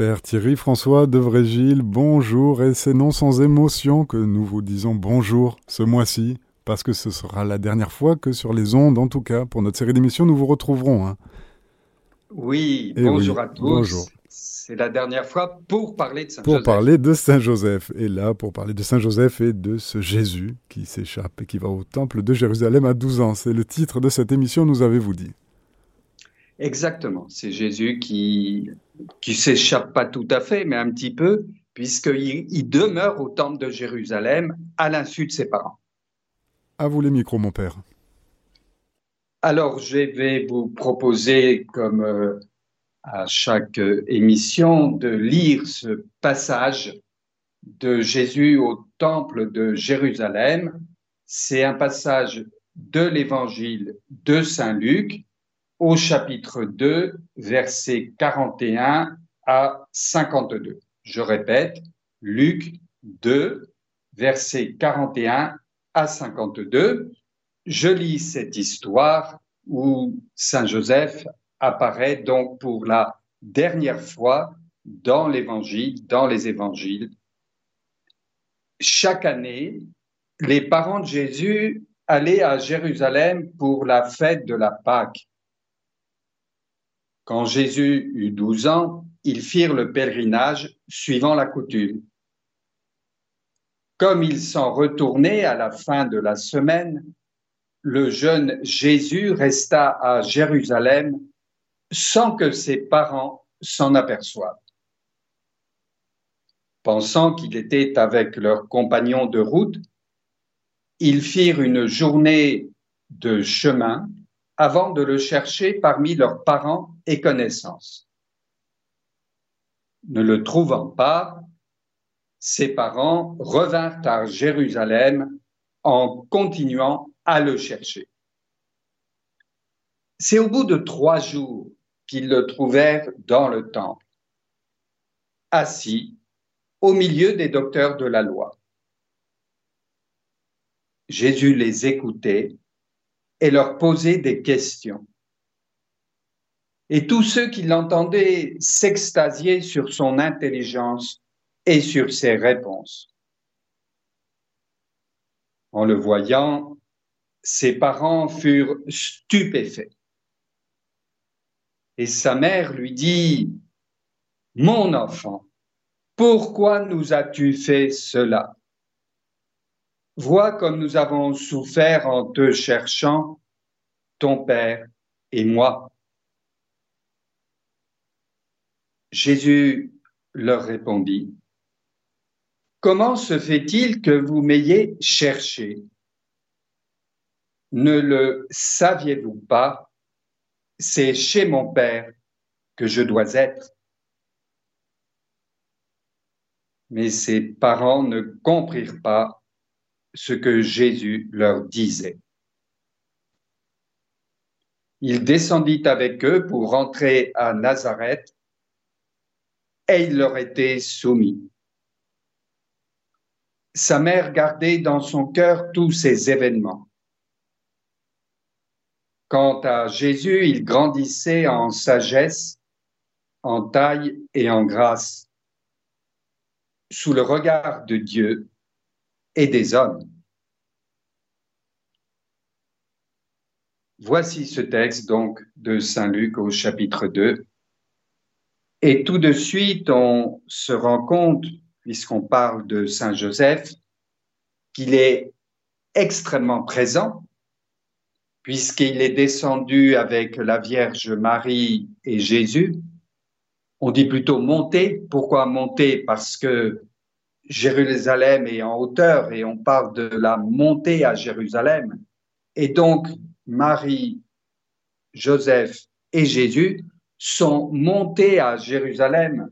Père Thierry François de Vrégil, bonjour, et c'est non sans émotion que nous vous disons bonjour ce mois-ci, parce que ce sera la dernière fois que sur les ondes, en tout cas, pour notre série d'émissions, nous vous retrouverons. Hein. Oui, bonjour à tous. Bonjour. C'est la dernière fois pour parler de Saint-Joseph. Pour parler de Saint-Joseph. Et là, pour parler de Saint-Joseph et de ce Jésus qui s'échappe et qui va au temple de Jérusalem à 12 ans. C'est le titre de cette émission, nous avez-vous dit. Exactement. C'est Jésus qui qui s'échappe pas tout à fait, mais un petit peu, puisqu'il il demeure au temple de Jérusalem à l'insu de ses parents. À vous les micros, mon père. Alors, je vais vous proposer, comme euh, à chaque euh, émission, de lire ce passage de Jésus au temple de Jérusalem. C'est un passage de l'évangile de Saint Luc au chapitre 2, versets 41 à 52. Je répète, Luc 2, versets 41 à 52. Je lis cette histoire où Saint Joseph apparaît donc pour la dernière fois dans l'évangile, dans les évangiles. Chaque année, les parents de Jésus allaient à Jérusalem pour la fête de la Pâque. Quand Jésus eut douze ans, ils firent le pèlerinage suivant la coutume. Comme ils s'en retournaient à la fin de la semaine, le jeune Jésus resta à Jérusalem sans que ses parents s'en aperçoivent. Pensant qu'il était avec leurs compagnons de route, ils firent une journée de chemin avant de le chercher parmi leurs parents et connaissances. Ne le trouvant pas, ses parents revinrent à Jérusalem en continuant à le chercher. C'est au bout de trois jours qu'ils le trouvèrent dans le temple, assis au milieu des docteurs de la loi. Jésus les écoutait et leur poser des questions. Et tous ceux qui l'entendaient s'extasiaient sur son intelligence et sur ses réponses. En le voyant, ses parents furent stupéfaits. Et sa mère lui dit, Mon enfant, pourquoi nous as-tu fait cela? Vois comme nous avons souffert en te cherchant, ton Père et moi. Jésus leur répondit, Comment se fait-il que vous m'ayez cherché? Ne le saviez-vous pas? C'est chez mon Père que je dois être. Mais ses parents ne comprirent pas ce que Jésus leur disait. Il descendit avec eux pour rentrer à Nazareth et il leur était soumis. Sa mère gardait dans son cœur tous ces événements. Quant à Jésus, il grandissait en sagesse, en taille et en grâce, sous le regard de Dieu et des hommes. Voici ce texte donc de Saint Luc au chapitre 2. Et tout de suite, on se rend compte, puisqu'on parle de Saint Joseph, qu'il est extrêmement présent, puisqu'il est descendu avec la Vierge Marie et Jésus. On dit plutôt monter. Pourquoi monter Parce que Jérusalem est en hauteur et on parle de la montée à Jérusalem. Et donc, Marie, Joseph et Jésus sont montés à Jérusalem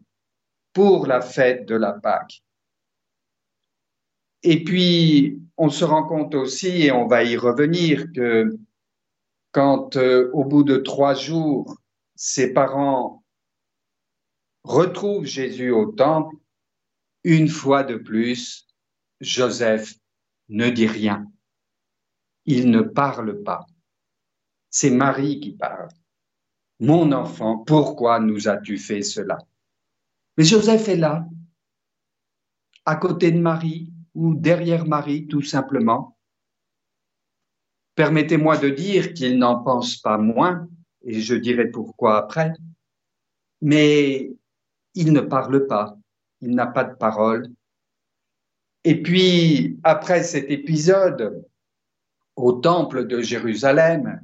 pour la fête de la Pâque. Et puis, on se rend compte aussi, et on va y revenir, que quand euh, au bout de trois jours, ses parents retrouvent Jésus au temple, une fois de plus, Joseph ne dit rien. Il ne parle pas. C'est Marie qui parle. Mon enfant, pourquoi nous as-tu fait cela? Mais Joseph est là, à côté de Marie ou derrière Marie, tout simplement. Permettez-moi de dire qu'il n'en pense pas moins, et je dirai pourquoi après, mais il ne parle pas, il n'a pas de parole. Et puis, après cet épisode au temple de Jérusalem,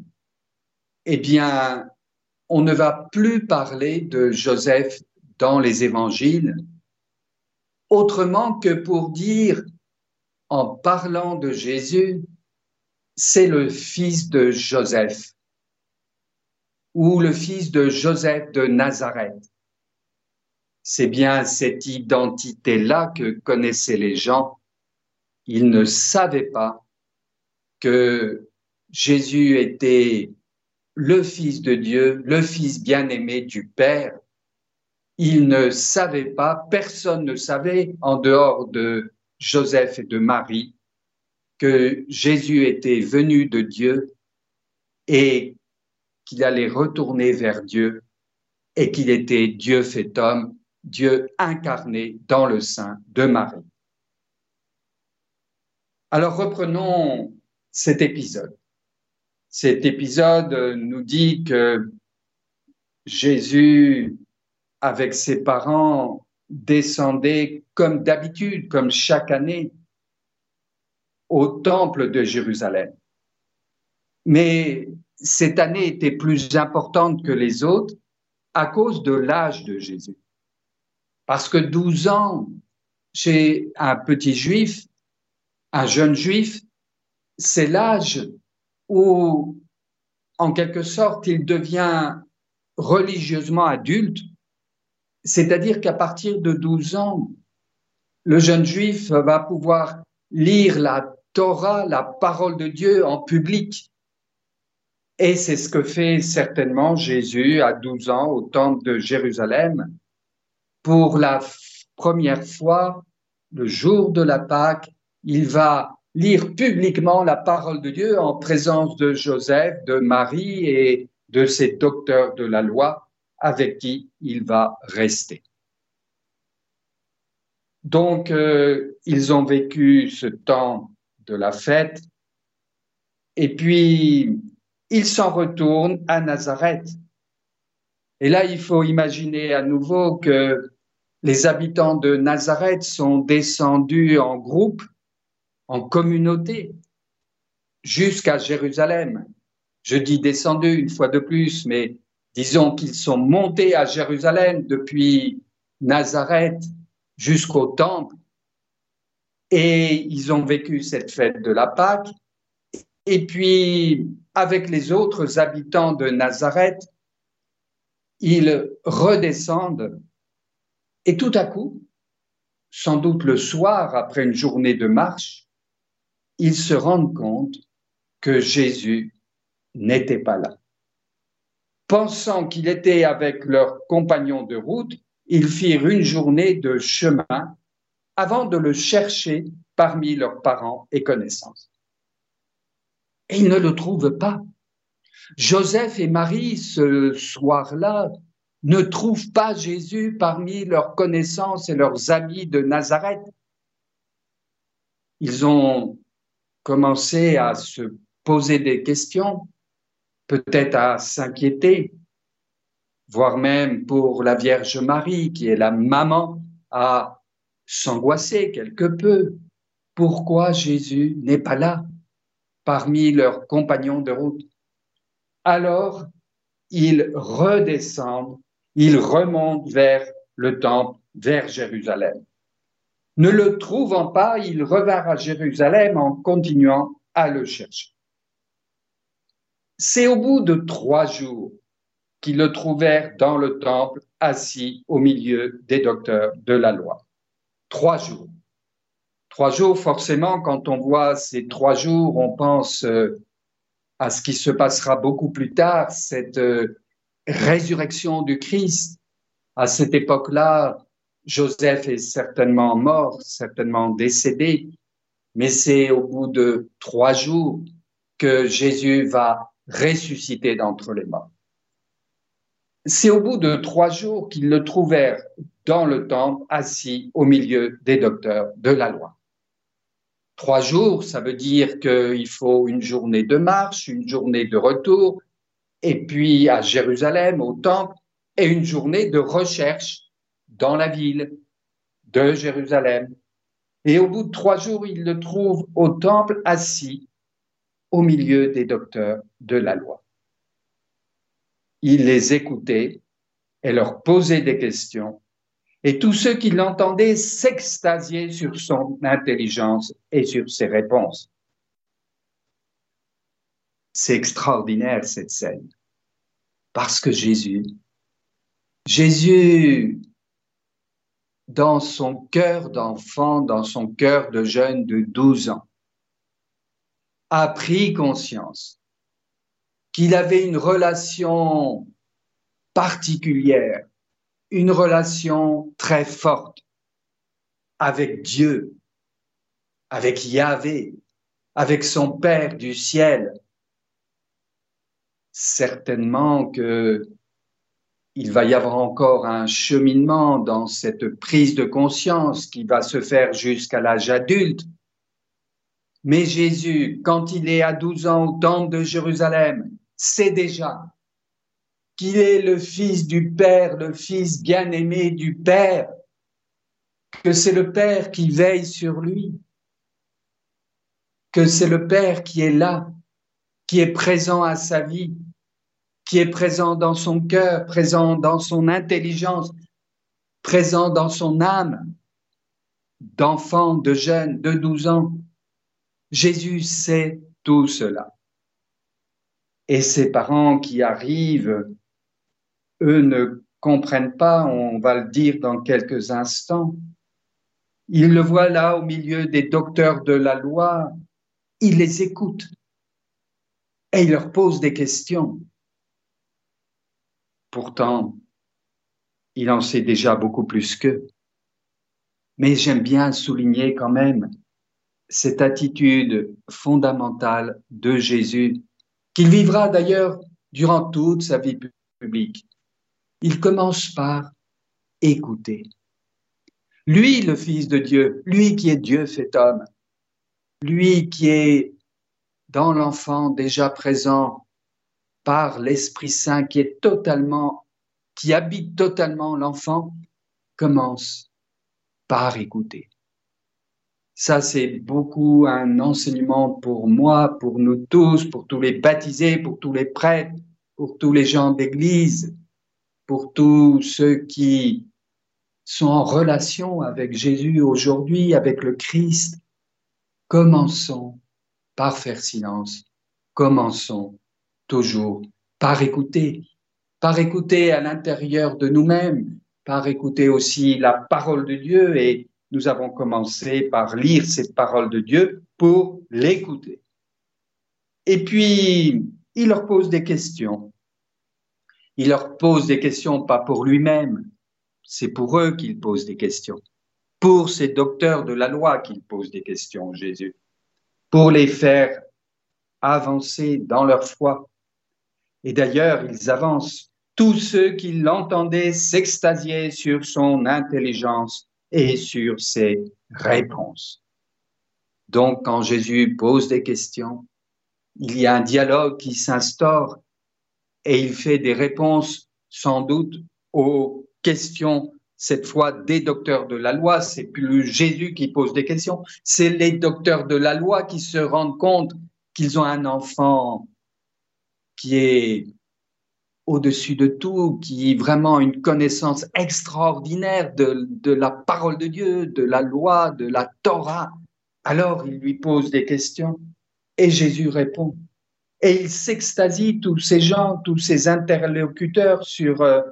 eh bien, on ne va plus parler de Joseph dans les évangiles, autrement que pour dire, en parlant de Jésus, c'est le fils de Joseph ou le fils de Joseph de Nazareth. C'est bien cette identité-là que connaissaient les gens. Ils ne savaient pas que Jésus était le Fils de Dieu, le Fils bien-aimé du Père, il ne savait pas, personne ne savait en dehors de Joseph et de Marie que Jésus était venu de Dieu et qu'il allait retourner vers Dieu et qu'il était Dieu fait homme, Dieu incarné dans le sein de Marie. Alors reprenons cet épisode. Cet épisode nous dit que Jésus avec ses parents, descendait comme d'habitude, comme chaque année, au temple de Jérusalem. Mais cette année était plus importante que les autres à cause de l'âge de Jésus. Parce que 12 ans chez un petit juif, un jeune juif, c'est l'âge où, en quelque sorte, il devient religieusement adulte c'est-à-dire qu'à partir de 12 ans, le jeune juif va pouvoir lire la Torah, la parole de Dieu en public. Et c'est ce que fait certainement Jésus à 12 ans au temple de Jérusalem. Pour la première fois, le jour de la Pâque, il va lire publiquement la parole de Dieu en présence de Joseph, de Marie et de ses docteurs de la loi avec qui il va rester. Donc, euh, ils ont vécu ce temps de la fête et puis ils s'en retournent à Nazareth. Et là, il faut imaginer à nouveau que les habitants de Nazareth sont descendus en groupe, en communauté, jusqu'à Jérusalem. Je dis descendus une fois de plus, mais Disons qu'ils sont montés à Jérusalem depuis Nazareth jusqu'au temple et ils ont vécu cette fête de la Pâque. Et puis, avec les autres habitants de Nazareth, ils redescendent et tout à coup, sans doute le soir, après une journée de marche, ils se rendent compte que Jésus n'était pas là pensant qu'il était avec leurs compagnons de route, ils firent une journée de chemin avant de le chercher parmi leurs parents et connaissances. Et ils ne le trouvent pas. Joseph et Marie, ce soir-là, ne trouvent pas Jésus parmi leurs connaissances et leurs amis de Nazareth. Ils ont commencé à se poser des questions peut-être à s'inquiéter, voire même pour la Vierge Marie, qui est la maman, à s'angoisser quelque peu. Pourquoi Jésus n'est pas là parmi leurs compagnons de route? Alors, ils redescendent, ils remontent vers le temple, vers Jérusalem. Ne le trouvant pas, ils revinrent à Jérusalem en continuant à le chercher. C'est au bout de trois jours qu'ils le trouvèrent dans le temple, assis au milieu des docteurs de la loi. Trois jours. Trois jours, forcément, quand on voit ces trois jours, on pense euh, à ce qui se passera beaucoup plus tard, cette euh, résurrection du Christ. À cette époque-là, Joseph est certainement mort, certainement décédé, mais c'est au bout de trois jours que Jésus va ressuscité d'entre les morts. C'est au bout de trois jours qu'ils le trouvèrent dans le temple, assis au milieu des docteurs de la loi. Trois jours, ça veut dire qu'il faut une journée de marche, une journée de retour, et puis à Jérusalem, au temple, et une journée de recherche dans la ville de Jérusalem. Et au bout de trois jours, il le trouve au temple assis au milieu des docteurs de la loi. Il les écoutait et leur posait des questions et tous ceux qui l'entendaient s'extasiaient sur son intelligence et sur ses réponses. C'est extraordinaire cette scène, parce que Jésus, Jésus, dans son cœur d'enfant, dans son cœur de jeune de 12 ans, a pris conscience qu'il avait une relation particulière une relation très forte avec Dieu, avec Yahvé, avec son Père du ciel. Certainement que il va y avoir encore un cheminement dans cette prise de conscience qui va se faire jusqu'à l'âge adulte. Mais Jésus, quand il est à 12 ans au temple de Jérusalem, sait déjà qu'il est le Fils du Père, le Fils bien-aimé du Père, que c'est le Père qui veille sur lui, que c'est le Père qui est là, qui est présent à sa vie, qui est présent dans son cœur, présent dans son intelligence, présent dans son âme, d'enfant, de jeune, de 12 ans. Jésus sait tout cela. Et ses parents qui arrivent eux ne comprennent pas, on va le dire dans quelques instants. Ils le voient là au milieu des docteurs de la loi, ils les écoutent et ils leur posent des questions. Pourtant, il en sait déjà beaucoup plus qu'eux. Mais j'aime bien souligner quand même cette attitude fondamentale de Jésus, qu'il vivra d'ailleurs durant toute sa vie publique il commence par écouter. Lui, le Fils de Dieu, lui qui est Dieu fait homme, lui qui est dans l'enfant déjà présent par l'Esprit Saint qui est totalement, qui habite totalement l'enfant, commence par écouter. Ça, c'est beaucoup un enseignement pour moi, pour nous tous, pour tous les baptisés, pour tous les prêtres, pour tous les gens d'église pour tous ceux qui sont en relation avec Jésus aujourd'hui, avec le Christ, commençons par faire silence. Commençons toujours par écouter, par écouter à l'intérieur de nous-mêmes, par écouter aussi la parole de Dieu et nous avons commencé par lire cette parole de Dieu pour l'écouter. Et puis, il leur pose des questions. Il leur pose des questions pas pour lui-même, c'est pour eux qu'il pose des questions. Pour ces docteurs de la loi qu'il pose des questions, Jésus. Pour les faire avancer dans leur foi. Et d'ailleurs, ils avancent. Tous ceux qui l'entendaient s'extasiaient sur son intelligence et sur ses réponses. Donc, quand Jésus pose des questions, il y a un dialogue qui s'instaure et il fait des réponses sans doute aux questions cette fois des docteurs de la loi, c'est plus Jésus qui pose des questions, c'est les docteurs de la loi qui se rendent compte qu'ils ont un enfant qui est au-dessus de tout, qui a vraiment une connaissance extraordinaire de, de la parole de Dieu, de la loi, de la Torah. Alors il lui pose des questions et Jésus répond. Et il s'extasie, tous ces gens, tous ces interlocuteurs, sur euh,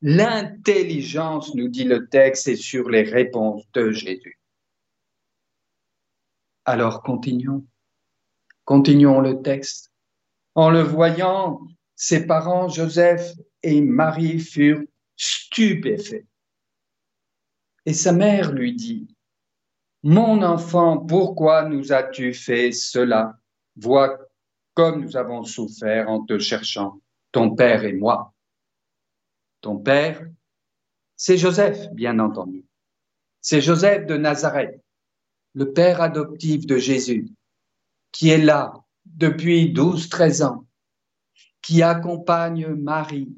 l'intelligence, nous dit le texte, et sur les réponses de Jésus. Alors continuons. Continuons le texte. En le voyant, ses parents, Joseph et Marie, furent stupéfaits. Et sa mère lui dit, Mon enfant, pourquoi nous as-tu fait cela? Vois comme nous avons souffert en te cherchant, ton Père et moi. ton père, c'est Joseph, bien entendu. C'est Joseph de Nazareth, le père adoptif de Jésus, qui est là depuis 12-13 ans, qui accompagne Marie,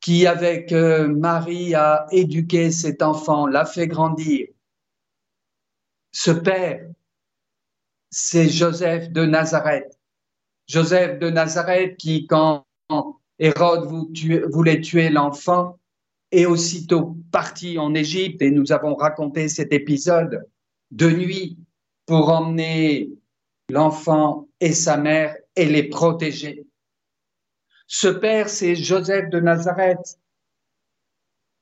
qui avec euh, Marie a éduqué cet enfant, l'a fait grandir. Ce père, c'est Joseph de Nazareth. Joseph de Nazareth qui, quand Hérode voulait tuer l'enfant, est aussitôt parti en Égypte et nous avons raconté cet épisode de nuit pour emmener l'enfant et sa mère et les protéger. Ce père, c'est Joseph de Nazareth.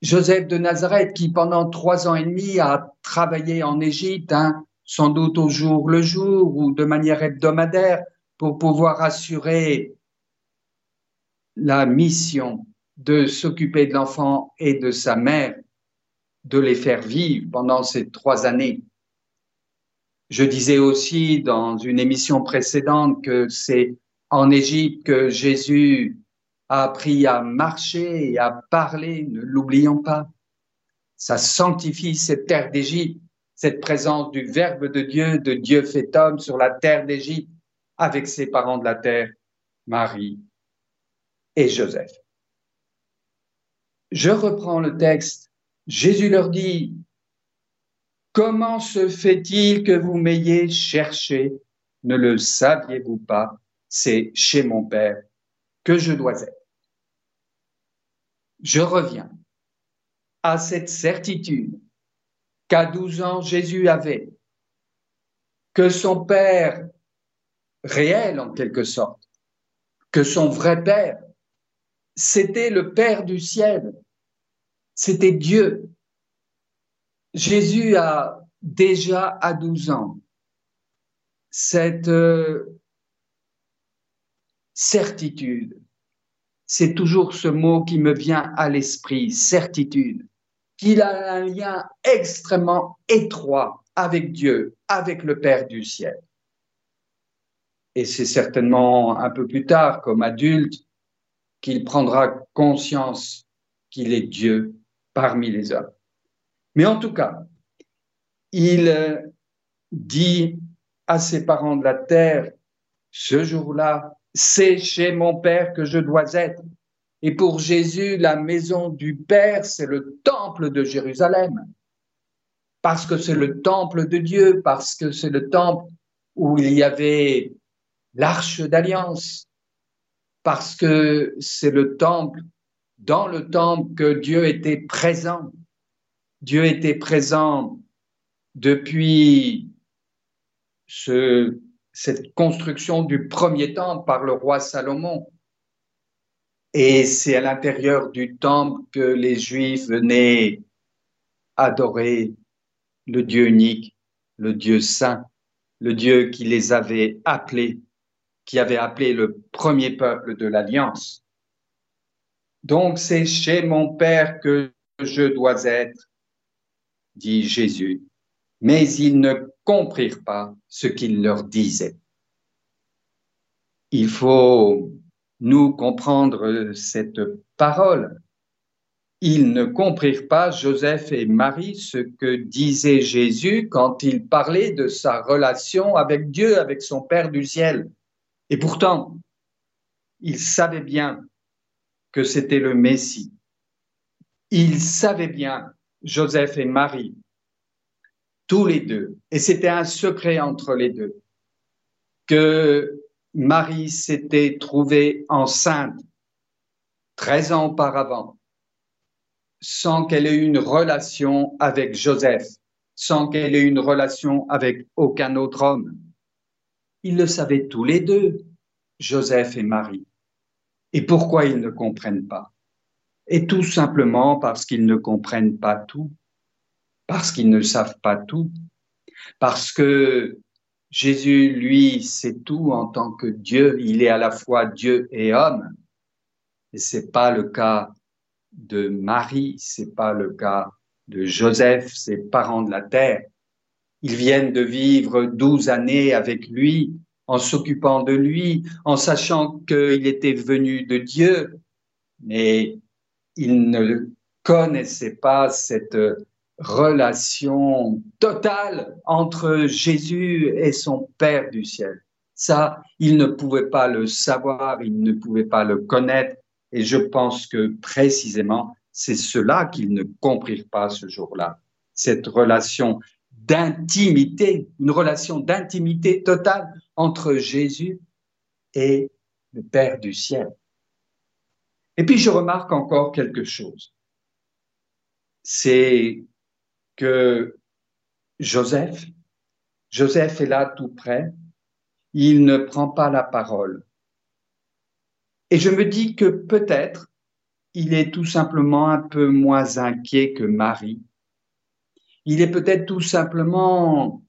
Joseph de Nazareth qui, pendant trois ans et demi, a travaillé en Égypte, hein, sans doute au jour le jour ou de manière hebdomadaire, pour pouvoir assurer la mission de s'occuper de l'enfant et de sa mère, de les faire vivre pendant ces trois années. Je disais aussi dans une émission précédente que c'est en Égypte que Jésus a appris à marcher et à parler, ne l'oublions pas. Ça sanctifie cette terre d'Égypte, cette présence du Verbe de Dieu, de Dieu fait homme sur la terre d'Égypte, avec ses parents de la terre, Marie et Joseph. Je reprends le texte. Jésus leur dit, Comment se fait-il que vous m'ayez cherché? Ne le saviez-vous pas? C'est chez mon Père que je dois être. Je reviens. À cette certitude qu'à 12 ans Jésus avait, que son Père réel en quelque sorte, que son vrai Père, c'était le Père du ciel, c'était Dieu, Jésus a déjà à 12 ans cette euh, certitude. C'est toujours ce mot qui me vient à l'esprit, certitude, qu'il a un lien extrêmement étroit avec Dieu, avec le Père du ciel. Et c'est certainement un peu plus tard, comme adulte, qu'il prendra conscience qu'il est Dieu parmi les hommes. Mais en tout cas, il euh, dit à ses parents de la terre, ce jour-là, c'est chez mon Père que je dois être. Et pour Jésus, la maison du Père, c'est le temple de Jérusalem. Parce que c'est le temple de Dieu, parce que c'est le temple où il y avait l'arche d'alliance, parce que c'est le temple, dans le temple que Dieu était présent. Dieu était présent depuis cette construction du premier temple par le roi Salomon. Et c'est à l'intérieur du temple que les Juifs venaient adorer le Dieu unique, le Dieu saint, le Dieu qui les avait appelés, qui avait appelé le premier peuple de l'Alliance. Donc c'est chez mon Père que je dois être dit Jésus, mais ils ne comprirent pas ce qu'il leur disait. Il faut nous comprendre cette parole. Ils ne comprirent pas, Joseph et Marie, ce que disait Jésus quand il parlait de sa relation avec Dieu, avec son Père du ciel. Et pourtant, ils savaient bien que c'était le Messie. Ils savaient bien Joseph et Marie, tous les deux, et c'était un secret entre les deux, que Marie s'était trouvée enceinte 13 ans auparavant, sans qu'elle ait eu une relation avec Joseph, sans qu'elle ait eu une relation avec aucun autre homme. Ils le savaient tous les deux, Joseph et Marie. Et pourquoi ils ne comprennent pas? Et tout simplement parce qu'ils ne comprennent pas tout, parce qu'ils ne savent pas tout, parce que Jésus, lui, sait tout en tant que Dieu, il est à la fois Dieu et homme. Et c'est pas le cas de Marie, c'est pas le cas de Joseph, ses parents de la terre. Ils viennent de vivre douze années avec lui, en s'occupant de lui, en sachant qu'il était venu de Dieu, mais il ne connaissait pas cette relation totale entre Jésus et son Père du ciel. Ça, il ne pouvait pas le savoir, il ne pouvait pas le connaître. Et je pense que précisément, c'est cela qu'ils ne comprirent pas ce jour-là. Cette relation d'intimité, une relation d'intimité totale entre Jésus et le Père du ciel. Et puis je remarque encore quelque chose. C'est que Joseph, Joseph est là tout près, il ne prend pas la parole. Et je me dis que peut-être il est tout simplement un peu moins inquiet que Marie. Il est peut-être tout simplement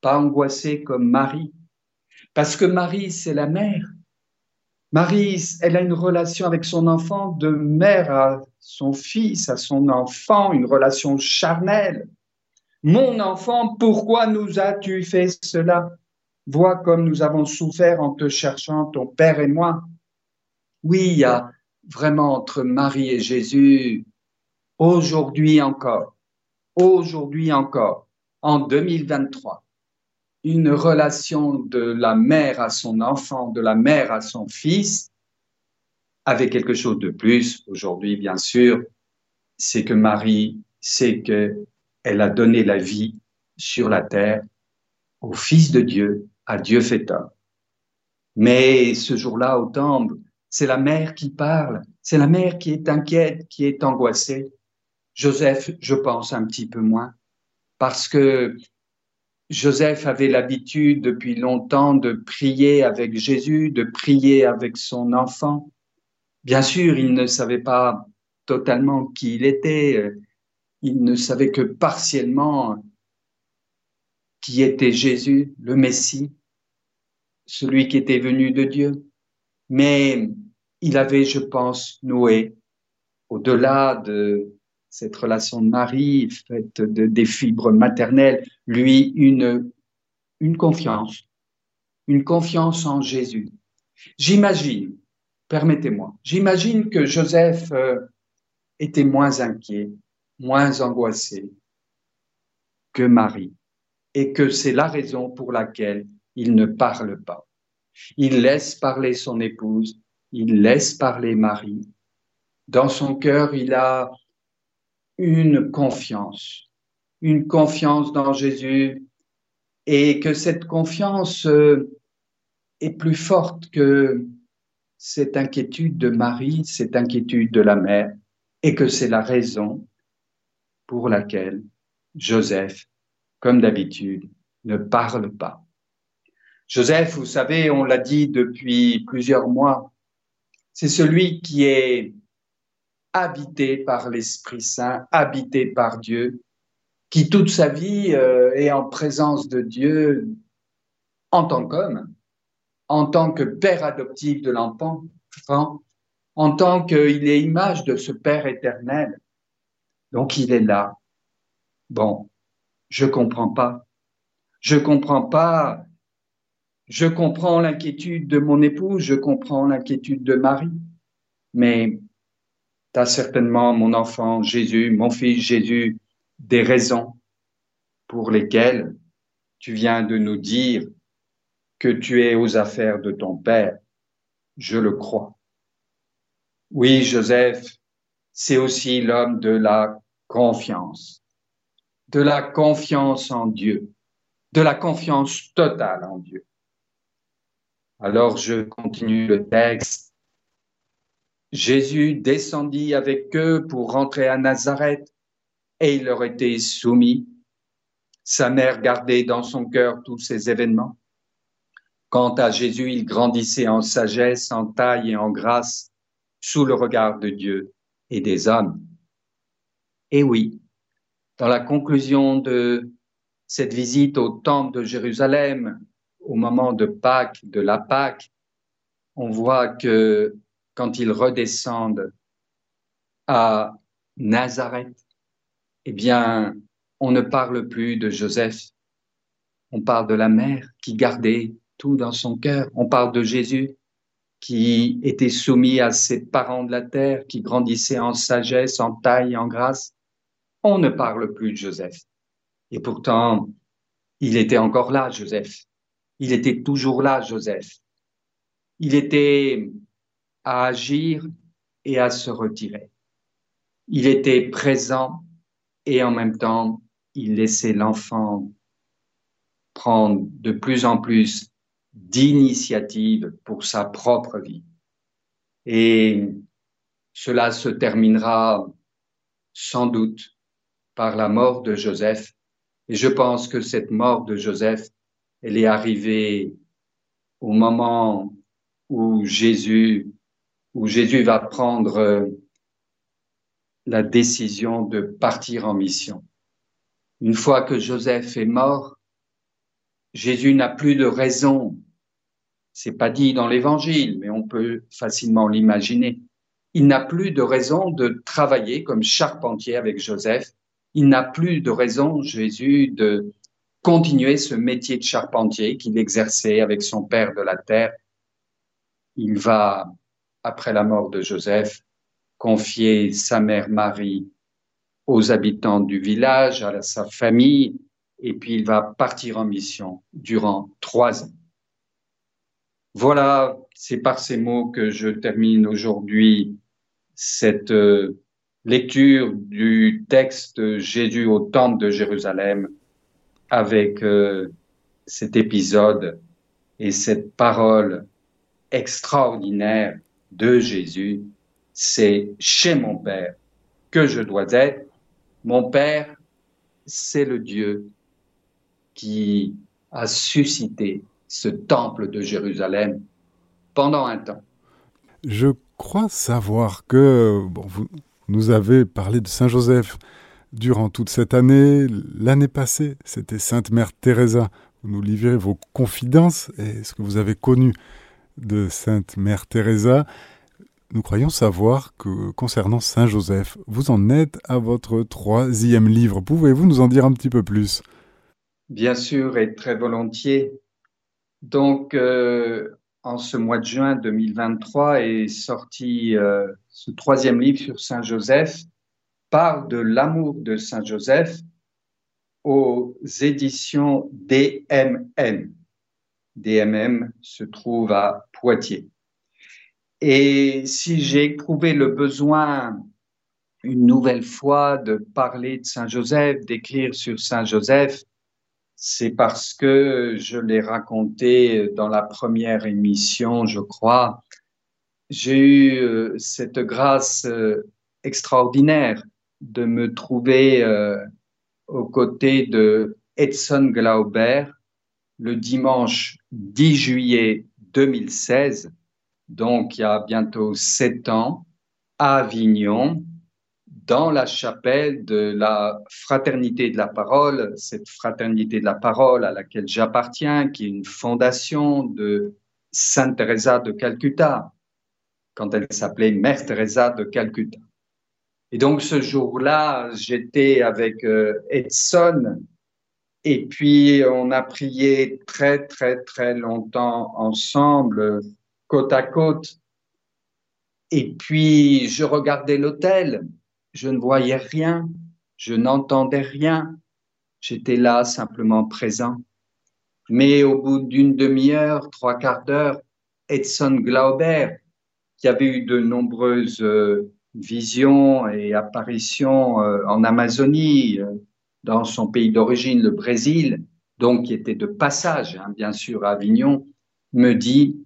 pas angoissé comme Marie. Parce que Marie, c'est la mère. Marie, elle a une relation avec son enfant de mère à son fils, à son enfant, une relation charnelle. Mon enfant, pourquoi nous as-tu fait cela? Vois comme nous avons souffert en te cherchant, ton Père et moi. Oui, il y a vraiment entre Marie et Jésus, aujourd'hui encore, aujourd'hui encore, en 2023, une relation de la mère à son enfant, de la mère à son fils, avec quelque chose de plus aujourd'hui, bien sûr, c'est que Marie sait qu'elle a donné la vie sur la terre au Fils de Dieu, à Dieu fait homme. Mais ce jour-là, au temple, c'est la mère qui parle, c'est la mère qui est inquiète, qui est angoissée. Joseph, je pense un petit peu moins, parce que Joseph avait l'habitude depuis longtemps de prier avec Jésus, de prier avec son enfant. Bien sûr, il ne savait pas totalement qui il était, il ne savait que partiellement qui était Jésus, le Messie, celui qui était venu de Dieu. Mais il avait, je pense, noué, au-delà de cette relation de Marie faite de, des fibres maternelles, lui, une, une confiance, une confiance en Jésus. J'imagine, permettez-moi, j'imagine que Joseph euh, était moins inquiet, moins angoissé que Marie, et que c'est la raison pour laquelle il ne parle pas. Il laisse parler son épouse, il laisse parler Marie. Dans son cœur, il a une confiance, une confiance dans Jésus et que cette confiance euh, est plus forte que cette inquiétude de Marie, cette inquiétude de la mère et que c'est la raison pour laquelle Joseph, comme d'habitude, ne parle pas. Joseph, vous savez, on l'a dit depuis plusieurs mois, c'est celui qui est habité par l'Esprit Saint, habité par Dieu, qui toute sa vie euh, est en présence de Dieu en tant qu'homme, en tant que père adoptif de l'enfant, en tant qu'il est image de ce Père éternel. Donc il est là. Bon, je comprends pas. Je comprends pas. Je comprends l'inquiétude de mon épouse, je comprends l'inquiétude de Marie, mais tu as certainement, mon enfant Jésus, mon fils Jésus, des raisons pour lesquelles tu viens de nous dire que tu es aux affaires de ton Père. Je le crois. Oui, Joseph, c'est aussi l'homme de la confiance, de la confiance en Dieu, de la confiance totale en Dieu. Alors je continue le texte Jésus descendit avec eux pour rentrer à Nazareth et il leur était soumis. Sa mère gardait dans son cœur tous ces événements. Quant à Jésus, il grandissait en sagesse, en taille et en grâce sous le regard de Dieu et des hommes. Et oui, dans la conclusion de cette visite au temple de Jérusalem, au moment de Pâques, de la Pâque, on voit que quand ils redescendent à Nazareth, eh bien, on ne parle plus de Joseph, on parle de la mère qui gardait tout dans son cœur, on parle de Jésus qui était soumis à ses parents de la terre, qui grandissait en sagesse, en taille, en grâce. On ne parle plus de Joseph. Et pourtant, il était encore là, Joseph. Il était toujours là, Joseph. Il était à agir et à se retirer. Il était présent et en même temps, il laissait l'enfant prendre de plus en plus d'initiative pour sa propre vie. Et cela se terminera sans doute par la mort de Joseph. Et je pense que cette mort de Joseph, elle est arrivée au moment où Jésus, où Jésus va prendre la décision de partir en mission. Une fois que Joseph est mort, Jésus n'a plus de raison. C'est pas dit dans l'évangile, mais on peut facilement l'imaginer. Il n'a plus de raison de travailler comme charpentier avec Joseph. Il n'a plus de raison, Jésus, de continuer ce métier de charpentier qu'il exerçait avec son père de la terre. Il va, après la mort de Joseph, confier sa mère Marie aux habitants du village, à sa famille, et puis il va partir en mission durant trois ans. Voilà, c'est par ces mots que je termine aujourd'hui cette euh, lecture du texte Jésus au temple de Jérusalem avec euh, cet épisode et cette parole extraordinaire de Jésus. C'est chez mon Père que je dois être. Mon Père, c'est le Dieu qui a suscité ce temple de Jérusalem pendant un temps. Je crois savoir que vous nous avez parlé de Saint Joseph durant toute cette année. L'année passée, c'était Sainte Mère Teresa. Vous nous livrez vos confidences et ce que vous avez connu de Sainte Mère Teresa. Nous croyons savoir que concernant Saint Joseph, vous en êtes à votre troisième livre. Pouvez-vous nous en dire un petit peu plus? Bien sûr et très volontiers. Donc, euh, en ce mois de juin 2023 est sorti euh, ce troisième livre sur Saint Joseph, parle de l'amour de Saint Joseph aux éditions DMM. DMM se trouve à Poitiers. Et si j'ai éprouvé le besoin une nouvelle fois de parler de Saint Joseph, d'écrire sur Saint Joseph, c'est parce que je l'ai raconté dans la première émission, je crois. J'ai eu euh, cette grâce euh, extraordinaire de me trouver euh, aux côtés de Edson Glauber le dimanche 10 juillet 2016, donc il y a bientôt sept ans, à Avignon, dans la chapelle de la Fraternité de la Parole, cette Fraternité de la Parole à laquelle j'appartiens, qui est une fondation de Sainte Teresa de Calcutta, quand elle s'appelait Mère Teresa de Calcutta. Et donc ce jour-là, j'étais avec euh, Edson et puis on a prié très très très longtemps ensemble, côte à côte. Et puis je regardais l'hôtel je ne voyais rien, je n'entendais rien, j'étais là simplement présent. Mais au bout d'une demi-heure, trois quarts d'heure, Edson Glauber, qui avait eu de nombreuses euh, visions et apparitions euh, en Amazonie, euh, dans son pays d'origine, le Brésil, donc qui était de passage, hein, bien sûr, à Avignon, me dit,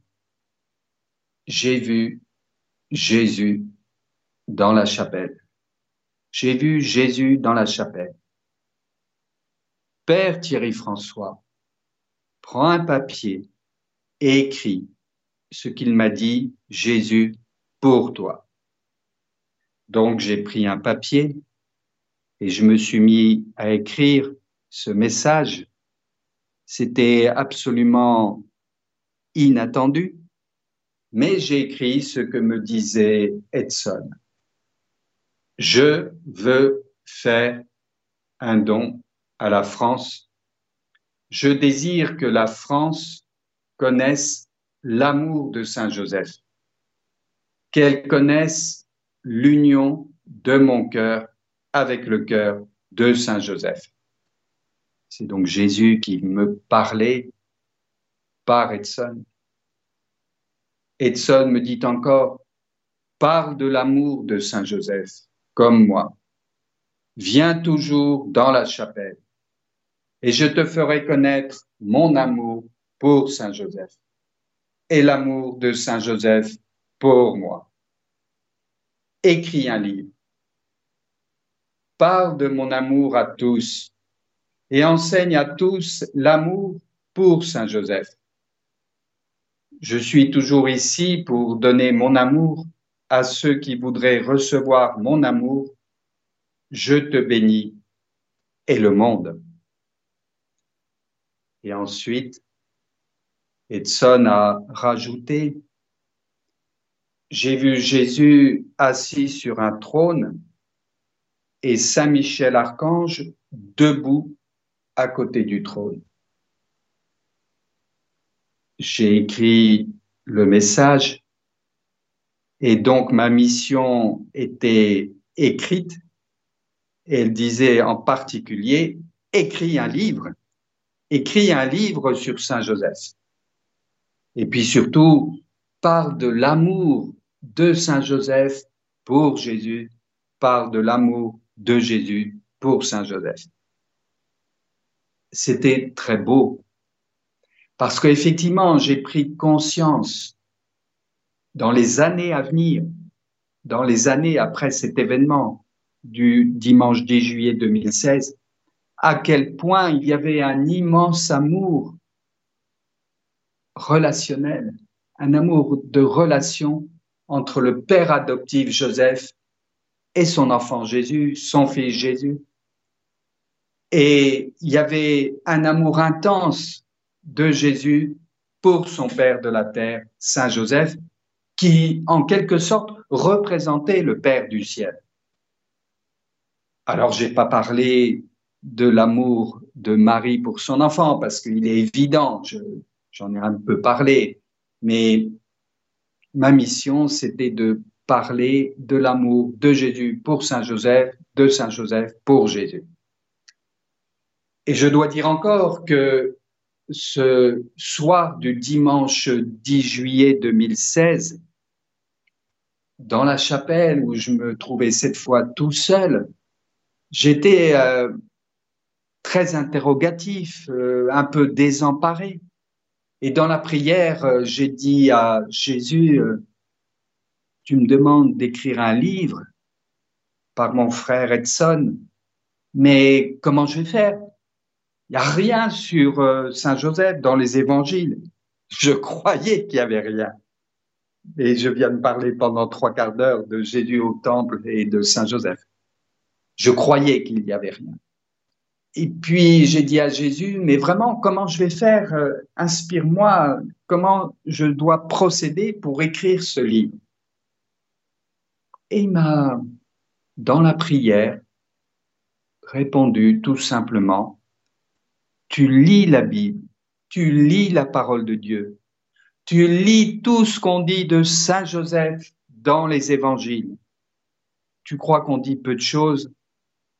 j'ai vu Jésus dans la chapelle. J'ai vu Jésus dans la chapelle. Père Thierry François, prends un papier et écris ce qu'il m'a dit, Jésus, pour toi. Donc j'ai pris un papier et je me suis mis à écrire ce message. C'était absolument inattendu, mais j'ai écrit ce que me disait Edson je veux faire un don à la France. Je désire que la France connaisse l'amour de Saint Joseph. qu'elle connaisse l'union de mon cœur avec le cœur de Saint Joseph. C'est donc Jésus qui me parlait par Edson. Edson me dit encore, parle de l'amour de Saint Joseph, comme moi. Viens toujours dans la chapelle, et je te ferai connaître mon amour pour Saint Joseph et l'amour de Saint Joseph pour moi. Écris un livre. Parle de mon amour à tous et enseigne à tous l'amour pour Saint Joseph. Je suis toujours ici pour donner mon amour à ceux qui voudraient recevoir mon amour. Je te bénis et le monde. Et ensuite, Edson a rajouté, j'ai vu Jésus assis sur un trône et Saint Michel Archange debout à côté du trône. J'ai écrit le message et donc ma mission était écrite. Elle disait en particulier, écris un livre, écris un livre sur Saint Joseph. Et puis surtout, parle de l'amour de Saint Joseph pour Jésus, parle de l'amour de Jésus pour Saint Joseph. C'était très beau parce qu'effectivement, j'ai pris conscience dans les années à venir, dans les années après cet événement du dimanche 10 juillet 2016, à quel point il y avait un immense amour relationnel, un amour de relation entre le père adoptif Joseph et son enfant Jésus, son fils Jésus. Et il y avait un amour intense de Jésus pour son père de la terre, Saint Joseph, qui en quelque sorte représentait le père du ciel. Alors, j'ai pas parlé de l'amour de Marie pour son enfant parce qu'il est évident, j'en ai un peu parlé, mais ma mission, c'était de parler de l'amour de Jésus pour Saint Joseph, de Saint Joseph pour Jésus. Et je dois dire encore que ce soir du dimanche 10 juillet 2016, dans la chapelle où je me trouvais cette fois tout seul, j'étais euh, très interrogatif, euh, un peu désemparé. Et dans la prière, euh, j'ai dit à Jésus, tu me demandes d'écrire un livre par mon frère Edson, mais comment je vais faire? Il n'y a rien sur euh, Saint Joseph dans les évangiles. Je croyais qu'il n'y avait rien. Et je viens de parler pendant trois quarts d'heure de Jésus au temple et de Saint Joseph. Je croyais qu'il n'y avait rien. Et puis j'ai dit à Jésus, mais vraiment, comment je vais faire? Euh, Inspire-moi, comment je dois procéder pour écrire ce livre? Et il m'a, dans la prière, répondu tout simplement, tu lis la Bible, tu lis la parole de Dieu, tu lis tout ce qu'on dit de Saint Joseph dans les évangiles. Tu crois qu'on dit peu de choses,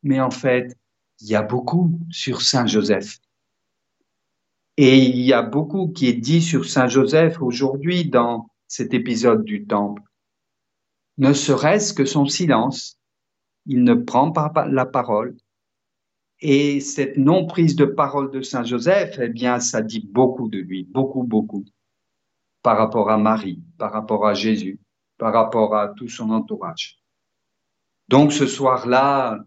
mais en fait, il y a beaucoup sur Saint Joseph. Et il y a beaucoup qui est dit sur Saint Joseph aujourd'hui dans cet épisode du Temple. Ne serait-ce que son silence, il ne prend pas la parole. Et cette non-prise de parole de Saint Joseph, eh bien, ça dit beaucoup de lui, beaucoup, beaucoup, par rapport à Marie, par rapport à Jésus, par rapport à tout son entourage. Donc ce soir-là,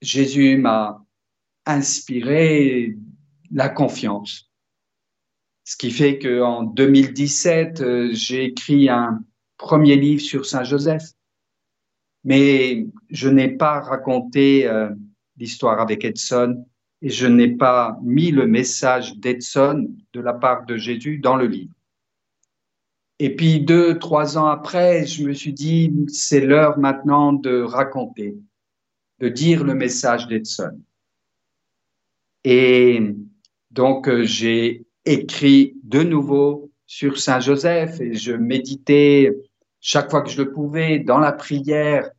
Jésus m'a inspiré la confiance. Ce qui fait qu'en 2017, euh, j'ai écrit un premier livre sur Saint Joseph. Mais je n'ai pas raconté euh, l'histoire avec Edson et je n'ai pas mis le message d'Edson de la part de Jésus dans le livre. Et puis deux, trois ans après, je me suis dit, c'est l'heure maintenant de raconter de dire le message d'Edson. Et donc, euh, j'ai écrit de nouveau sur Saint Joseph et je méditais chaque fois que je le pouvais, dans la prière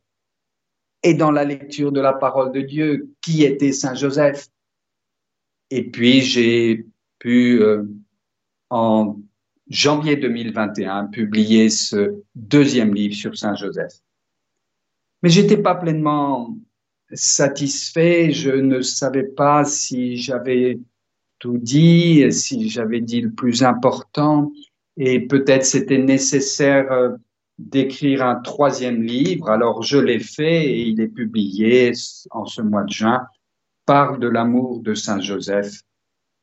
et dans la lecture de la parole de Dieu, qui était Saint Joseph. Et puis j'ai pu, euh, en janvier 2021, publier ce deuxième livre sur Saint Joseph. Mais j'étais pas pleinement satisfait. Je ne savais pas si j'avais tout dit, si j'avais dit le plus important. Et peut-être c'était nécessaire euh, d'écrire un troisième livre. Alors je l'ai fait et il est publié en ce mois de juin. Parle de l'amour de Saint Joseph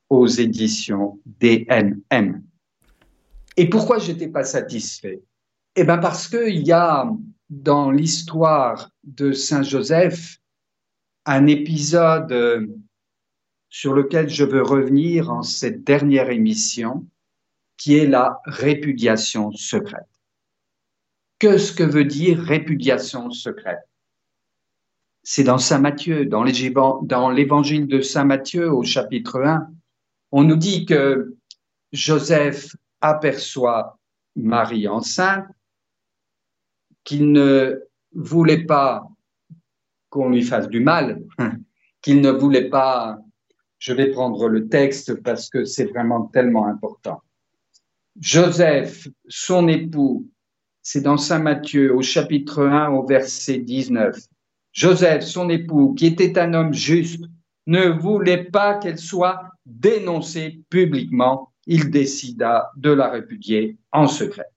aux éditions DNM. Et pourquoi j'étais pas satisfait? Eh ben parce qu'il y a dans l'histoire de Saint Joseph un épisode euh, sur lequel je veux revenir en cette dernière émission, qui est la répudiation secrète. Qu'est-ce que veut dire répudiation secrète C'est dans Saint Matthieu, dans l'évangile de Saint Matthieu au chapitre 1, on nous dit que Joseph aperçoit Marie enceinte, qu'il ne voulait pas qu'on lui fasse du mal, qu'il ne voulait pas, je vais prendre le texte parce que c'est vraiment tellement important. Joseph, son époux, c'est dans Saint Matthieu au chapitre 1 au verset 19. Joseph, son époux, qui était un homme juste, ne voulait pas qu'elle soit dénoncée publiquement. Il décida de la répudier en secret.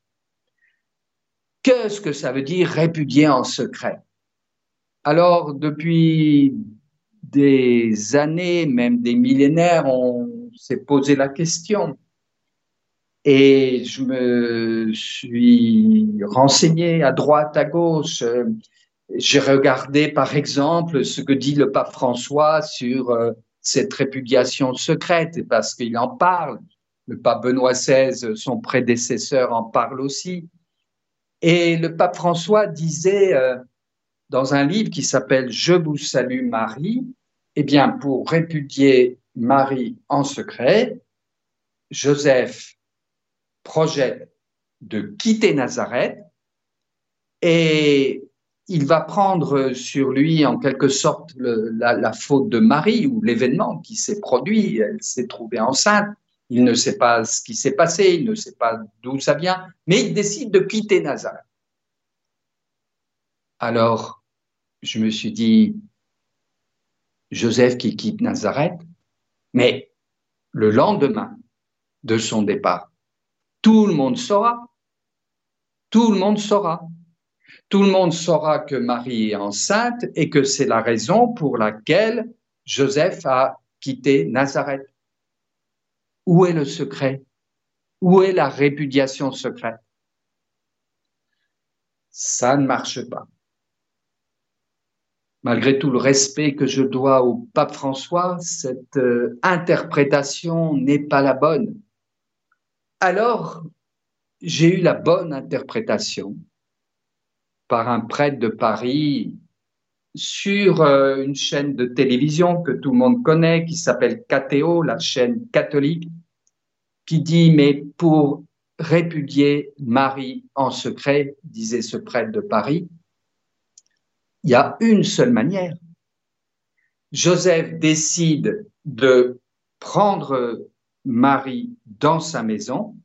Qu'est-ce que ça veut dire répudier en secret? Alors, depuis des années, même des millénaires, on s'est posé la question. Et je me suis renseigné à droite, à gauche. J'ai regardé, par exemple, ce que dit le pape François sur euh, cette répudiation secrète, parce qu'il en parle. Le pape Benoît XVI, son prédécesseur, en parle aussi. Et le pape François disait euh, dans un livre qui s'appelle Je vous salue Marie, eh bien, pour répudier Marie en secret, Joseph projette de quitter Nazareth et il va prendre sur lui en quelque sorte la, la, faute de Marie ou l'événement qui s'est produit. Elle s'est trouvée enceinte. Il ne sait pas ce qui s'est passé, il ne sait pas d'où ça vient, mais il décide de quitter Nazareth. Alors, je me suis dit, Joseph qui quitte Nazareth, mais le lendemain de son départ, tout le monde saura, tout le monde saura, tout le monde saura que Marie est enceinte et que c'est la raison pour laquelle Joseph a quitté Nazareth. Où est le secret? Où est la répudiation secrète? Ça ne marche pas. Malgré tout le respect que je dois au pape François, cette euh, interprétation n'est pas la bonne. Alors, j'ai eu la bonne interprétation par un prêtre de Paris sur euh, une chaîne de télévision que tout le monde connaît, qui s'appelle KTO, la chaîne catholique, qui dit, mais pour répudier Marie en secret, disait ce prêtre de Paris, il y a une seule manière. Joseph décide de prendre Marie dans sa maison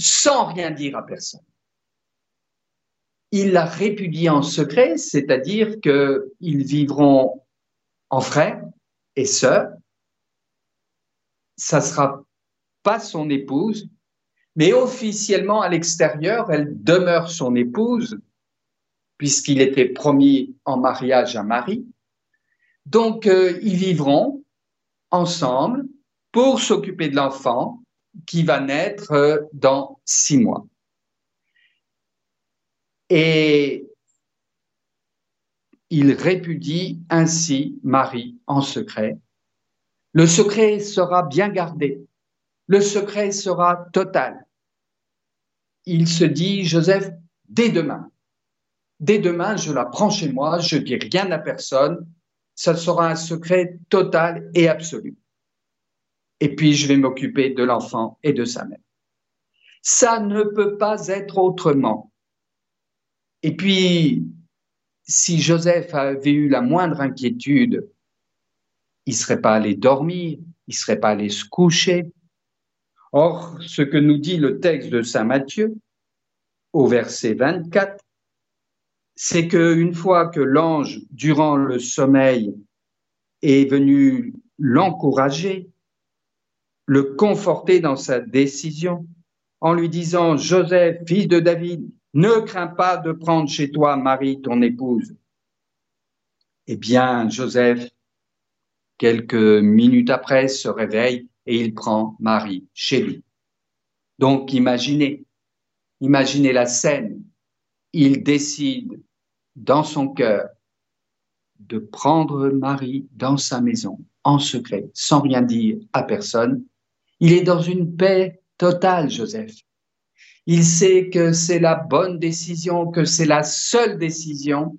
sans rien dire à personne. Il la répudie en secret, c'est-à-dire qu'ils vivront en frères et sœurs. Ça sera pas son épouse, mais officiellement à l'extérieur, elle demeure son épouse puisqu'il était promis en mariage à Marie. Donc, euh, ils vivront ensemble pour s'occuper de l'enfant qui va naître euh, dans six mois. Et il répudie ainsi Marie en secret. Le secret sera bien gardé. Le secret sera total. Il se dit, Joseph, dès demain, Dès demain, je la prends chez moi, je dis rien à personne, ça sera un secret total et absolu. Et puis, je vais m'occuper de l'enfant et de sa mère. Ça ne peut pas être autrement. Et puis, si Joseph avait eu la moindre inquiétude, il serait pas allé dormir, il serait pas allé se coucher. Or, ce que nous dit le texte de Saint Matthieu, au verset 24, c'est qu'une fois que l'ange, durant le sommeil, est venu l'encourager, le conforter dans sa décision, en lui disant, Joseph, fils de David, ne crains pas de prendre chez toi Marie, ton épouse. Eh bien, Joseph, quelques minutes après, se réveille et il prend Marie chez lui. Donc, imaginez, imaginez la scène. Il décide dans son cœur de prendre Marie dans sa maison, en secret, sans rien dire à personne. Il est dans une paix totale, Joseph. Il sait que c'est la bonne décision, que c'est la seule décision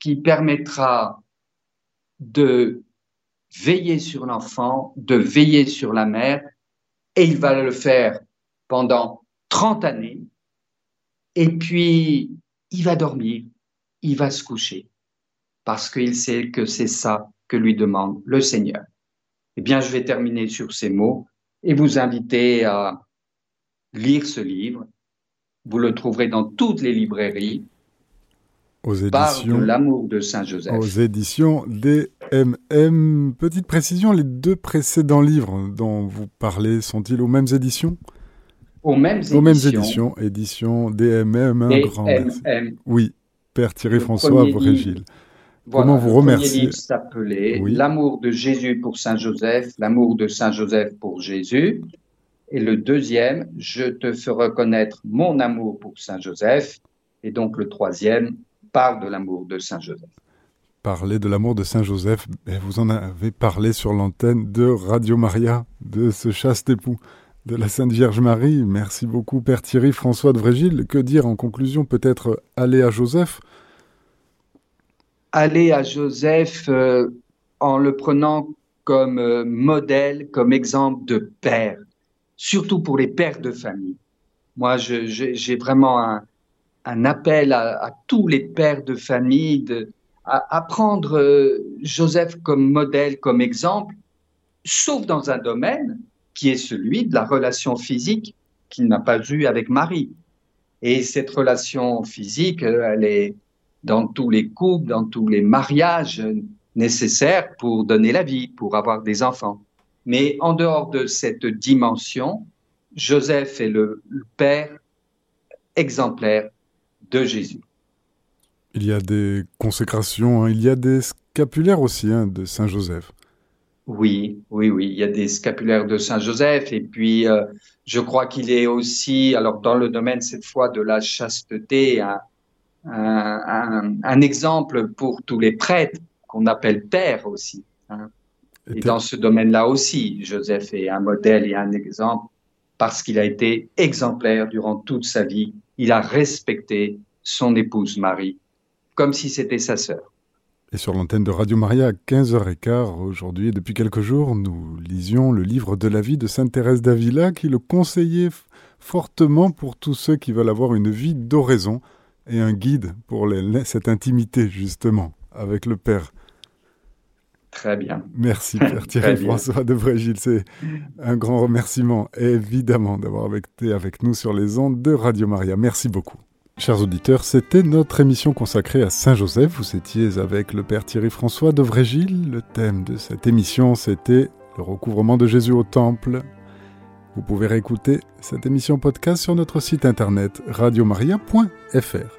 qui permettra de veiller sur l'enfant, de veiller sur la mère, et il va le faire pendant 30 années, et puis il va dormir, il va se coucher, parce qu'il sait que c'est ça que lui demande le Seigneur. Eh bien, je vais terminer sur ces mots et vous inviter à lire ce livre. Vous le trouverez dans toutes les librairies. Aux éditions, de l'amour de Saint Joseph. Aux éditions DMM. Petite précision, les deux précédents livres dont vous parlez sont-ils aux mêmes éditions? Aux mêmes éditions. Aux mêmes éditions. Édition DMM, un grand merci. Oui, Père Thierry François Comment vous remercier L'amour de Jésus pour Saint Joseph, l'amour de Saint Joseph pour Jésus. Et le deuxième, je te fais reconnaître mon amour pour Saint Joseph. Et donc le troisième parle de l'amour de Saint Joseph. Parler de l'amour de Saint Joseph, vous en avez parlé sur l'antenne de Radio Maria, de ce chaste époux de la Sainte Vierge Marie. Merci beaucoup, Père Thierry François de Vrégil. Que dire en conclusion? Peut-être aller à Joseph? Aller à Joseph euh, en le prenant comme euh, modèle, comme exemple de père surtout pour les pères de famille. Moi, j'ai vraiment un, appel à, tous les pères de famille de, à, prendre euh, Joseph comme modèle, comme exemple, sauf dans un domaine qui est celui de la relation physique qu'il n'a pas eue avec Marie. Et cette relation physique, elle est dans tous les couples, dans tous les mariages nécessaires pour donner la vie, pour avoir des enfants. Mais en dehors de cette dimension, Joseph est le, père exemplaire de Jésus. Il y a des consécrations, hein. il y a des scapulaires aussi hein, de Saint Joseph. Oui, oui, oui, il y a des scapulaires de Saint Joseph et puis euh, je crois qu'il est aussi, alors dans le domaine cette fois de la chasteté, un, exemple pour tous les prêtres qu'on appelle pères aussi. Hein. Et dans ce domaine-là aussi, Joseph est un modèle et un exemple parce qu'il a été exemplaire durant toute sa vie. Il a respecté son épouse Marie comme si c'était sa sœur. Et sur l'antenne de Radio Maria à 15h15 aujourd'hui, depuis quelques jours, nous lisions le livre de la vie de Sainte Thérèse d'Avila qui le conseillait fortement pour tous ceux qui veulent avoir une vie d'oraison et un guide pour cette intimité justement avec le Père. Très bien. Merci Père Thierry François de Vrégil. C'est un grand remerciement évidemment d'avoir été avec nous sur les ondes de Radio Maria. Merci beaucoup. Chers auditeurs, c'était notre émission consacrée à Saint Joseph. Vous étiez avec le Père Thierry François de Vrégil. Le thème de cette émission, c'était le recouvrement de Jésus au Temple. Vous pouvez réécouter cette émission podcast sur notre site internet radiomaria.fr.